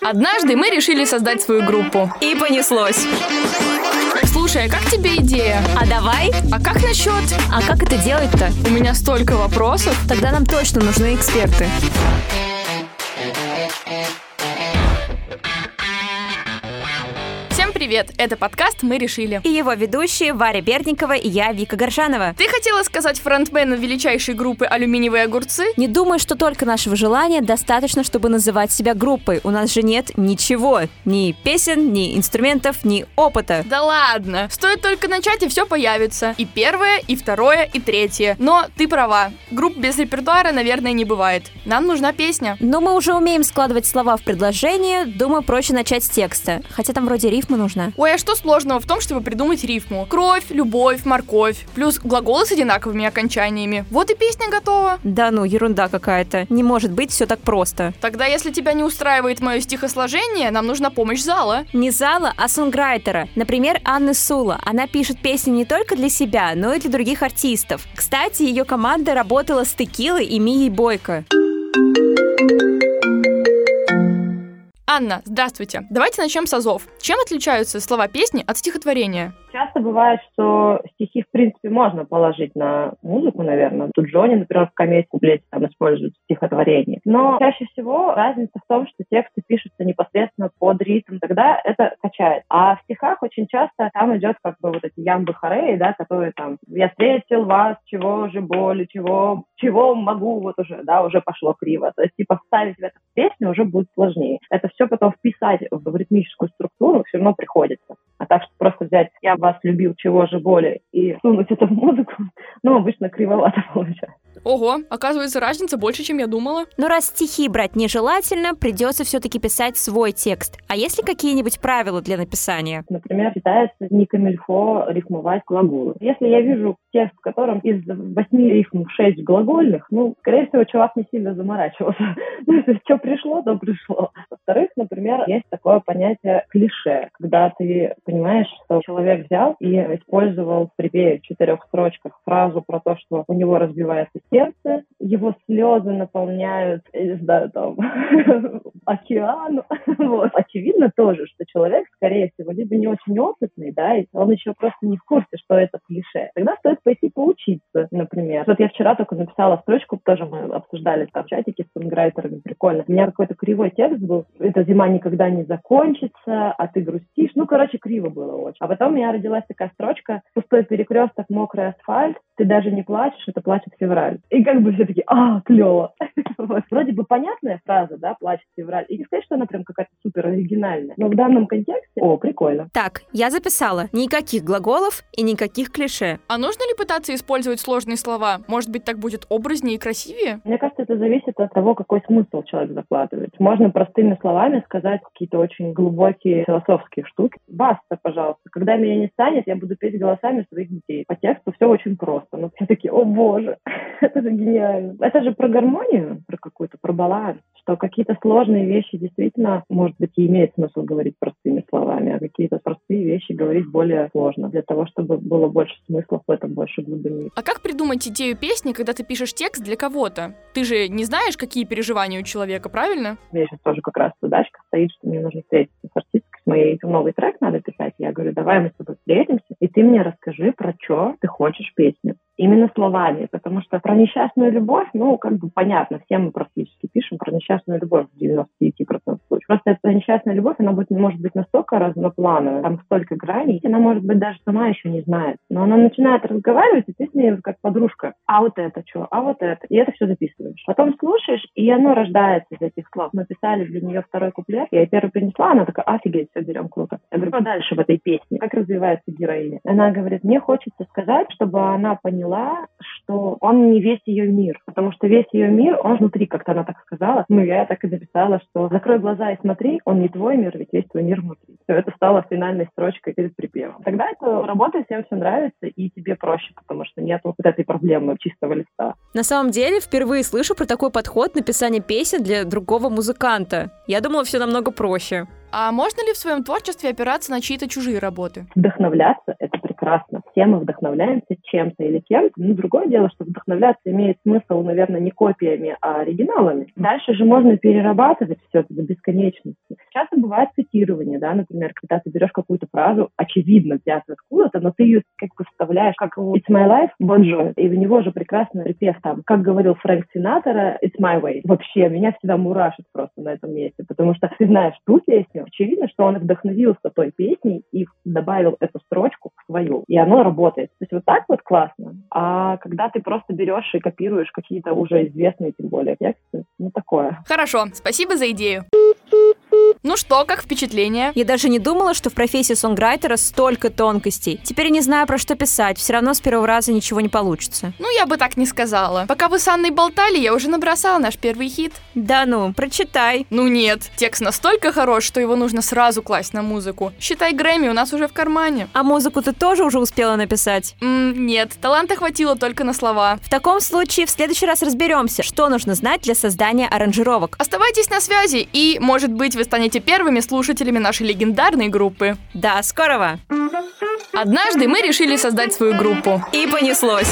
Однажды мы решили создать свою группу. И понеслось. Слушай, а как тебе идея? А давай? А как насчет? А как это делать-то? У меня столько вопросов. Тогда нам точно нужны эксперты. Привет! Это подкаст «Мы решили». И его ведущие Варя Берникова и я, Вика Горшанова. Ты хотела сказать фронтмену величайшей группы «Алюминиевые огурцы»? Не думаю, что только нашего желания достаточно, чтобы называть себя группой. У нас же нет ничего. Ни песен, ни инструментов, ни опыта. Да ладно! Стоит только начать, и все появится. И первое, и второе, и третье. Но ты права. Групп без репертуара, наверное, не бывает. Нам нужна песня. Но мы уже умеем складывать слова в предложение. Думаю, проще начать с текста. Хотя там вроде рифма нужна. Ой, а что сложного в том, чтобы придумать рифму? Кровь, любовь, морковь. Плюс глаголы с одинаковыми окончаниями. Вот и песня готова. Да ну, ерунда какая-то. Не может быть все так просто. Тогда, если тебя не устраивает мое стихосложение, нам нужна помощь зала. Не зала, а сонграйтера. Например, Анны Сула. Она пишет песни не только для себя, но и для других артистов. Кстати, ее команда работала с Текилой и Мией Бойко. Анна, здравствуйте. Давайте начнем с азов. Чем отличаются слова песни от стихотворения? Часто бывает, что стихи, в принципе, можно положить на музыку, наверное. Тут Джонни, например, в комедии куплете там используют стихотворение. Но чаще всего разница в том, что тексты пишутся непосредственно под ритм, тогда это качает. А в стихах очень часто там идет как бы вот эти ямбы хореи, да, которые там «я встретил вас, чего же боли, чего, чего могу, вот уже, да, уже пошло криво». То есть, типа, вставить в эту песню уже будет сложнее. Это все потом вписать в ритмическую структуру все равно приходится. Взять «я вас любил, чего же боли» и сунуть это в музыку, ну, обычно кривовато получается. Ого, оказывается, разница больше, чем я думала. Но раз стихи брать нежелательно, придется все-таки писать свой текст. А есть ли какие-нибудь правила для написания? Например, считается не камильфо рифмовать глаголы. Если я вижу текст, в котором из восьми рифм шесть глагольных, ну, скорее всего, чувак не сильно заморачивался. Ну, если что пришло, то пришло. Во-вторых, например, есть такое понятие клише, когда ты понимаешь, что человек взял и использовал в припеве в четырех строчках фразу про то, что у него разбивается сердце, его слезы наполняют, я не знаю, там, океан. Вот. Очевидно тоже, что человек, скорее всего, либо не очень опытный, да, и он еще просто не в курсе, что это клише. Тогда стоит пойти поучиться, например. Вот я вчера только написала строчку, тоже мы обсуждали там в чатике с сонграйтерами, прикольно. У меня какой-то кривой текст был, эта зима никогда не закончится, а ты грустишь. Ну, короче, криво было очень. А потом у меня родилась такая строчка, пустой перекресток, мокрый асфальт, ты даже не плачешь, это плачет февраль. И как бы все таки а, клево. Вроде бы понятная фраза, да, плачет февраль. И не сказать, что она прям какая-то супер оригинальная. Но в данном контексте, о, прикольно. Так, я записала. Никаких глаголов и никаких клише. А нужно ли пытаться использовать сложные слова? Может быть, так будет образнее и красивее? Мне кажется, это зависит от того, какой смысл человек закладывает. Можно простыми словами сказать какие-то очень глубокие философские штуки. Баста, пожалуйста. Когда меня не станет, я буду петь голосами своих детей. По тексту все очень просто. Но все такие, о боже, это же гениально. Это же про гармонию, про какую-то, про баланс что какие-то сложные вещи действительно, может быть, и имеет смысл говорить простыми словами, а какие-то простые вещи говорить более сложно, для того, чтобы было больше смысла в этом, больше глубины. А как придумать идею песни, когда ты пишешь текст для кого-то? Ты же не знаешь, какие переживания у человека, правильно? У меня сейчас тоже как раз задачка стоит, что мне нужно встретиться с артисткой, с моей новый трек надо писать. Я говорю, давай мы с тобой встретимся, и ты мне расскажи, про что ты хочешь песню именно словами, потому что про несчастную любовь, ну, как бы понятно, все мы практически пишем про несчастную любовь в 99% случаев. Просто эта несчастная любовь, она будет, может быть настолько разноплановая, там столько граней, она, может быть, даже сама еще не знает. Но она начинает разговаривать, и ты с ней как подружка. А вот это что? А вот это? И это все записываешь. Потом слушаешь, и оно рождается из этих слов. Мы писали для нее второй куплет, я ей первый принесла, она такая, офигеть, все берем, круто. Я говорю, что дальше в этой песне? Как развивается героиня? Она говорит, мне хочется сказать, чтобы она поняла, что он не весь ее мир, потому что весь ее мир, он внутри, как-то она так сказала. Ну, я так и написала, что закрой глаза и смотри, он не твой мир, ведь весь твой мир внутри. Все это стало финальной строчкой перед припевом. Тогда это работа всем все нравится, и тебе проще, потому что нет вот этой проблемы чистого листа. На самом деле, впервые слышу про такой подход написания песен для другого музыканта. Я думала, все намного проще. А можно ли в своем творчестве опираться на чьи-то чужие работы? Вдохновляться — это прекрасно. Все мы вдохновляемся чем-то или кем-то. Ну, другое дело, что вдохновляться имеет смысл, наверное, не копиями, а оригиналами. Дальше же можно перерабатывать все это до бесконечности. Часто бывает цитирование, да, например, когда ты берешь какую-то фразу, очевидно взятую откуда-то, но ты ее как бы вставляешь, как It's my life, Bon Jovi. И у него же прекрасный припев там, как говорил Фрэнк Синатора, It's my way. Вообще, меня всегда мурашит просто на этом месте, потому что ты знаешь ту песню, очевидно, что он вдохновился той песней и добавил эту строчку в свою, и оно работает. То есть вот так вот классно. А когда ты просто берешь и копируешь какие-то уже известные, тем более, тексты, ну такое. Хорошо, спасибо за идею. Ну что, как впечатление? Я даже не думала, что в профессии сонграйтера столько тонкостей. Теперь не знаю, про что писать. Все равно с первого раза ничего не получится. Ну, я бы так не сказала. Пока вы с Анной болтали, я уже набросала наш первый хит. Да ну, прочитай. Ну нет, текст настолько хорош, что его нужно сразу класть на музыку. Считай, Грэмми у нас уже в кармане. А музыку ты тоже уже успела написать? М, нет, таланта хватило только на слова. В таком случае в следующий раз разберемся, что нужно знать для создания аранжировок. Оставайтесь на связи, и, может быть, вы станете первыми слушателями нашей легендарной группы. До скорого! Однажды мы решили создать свою группу. И понеслось.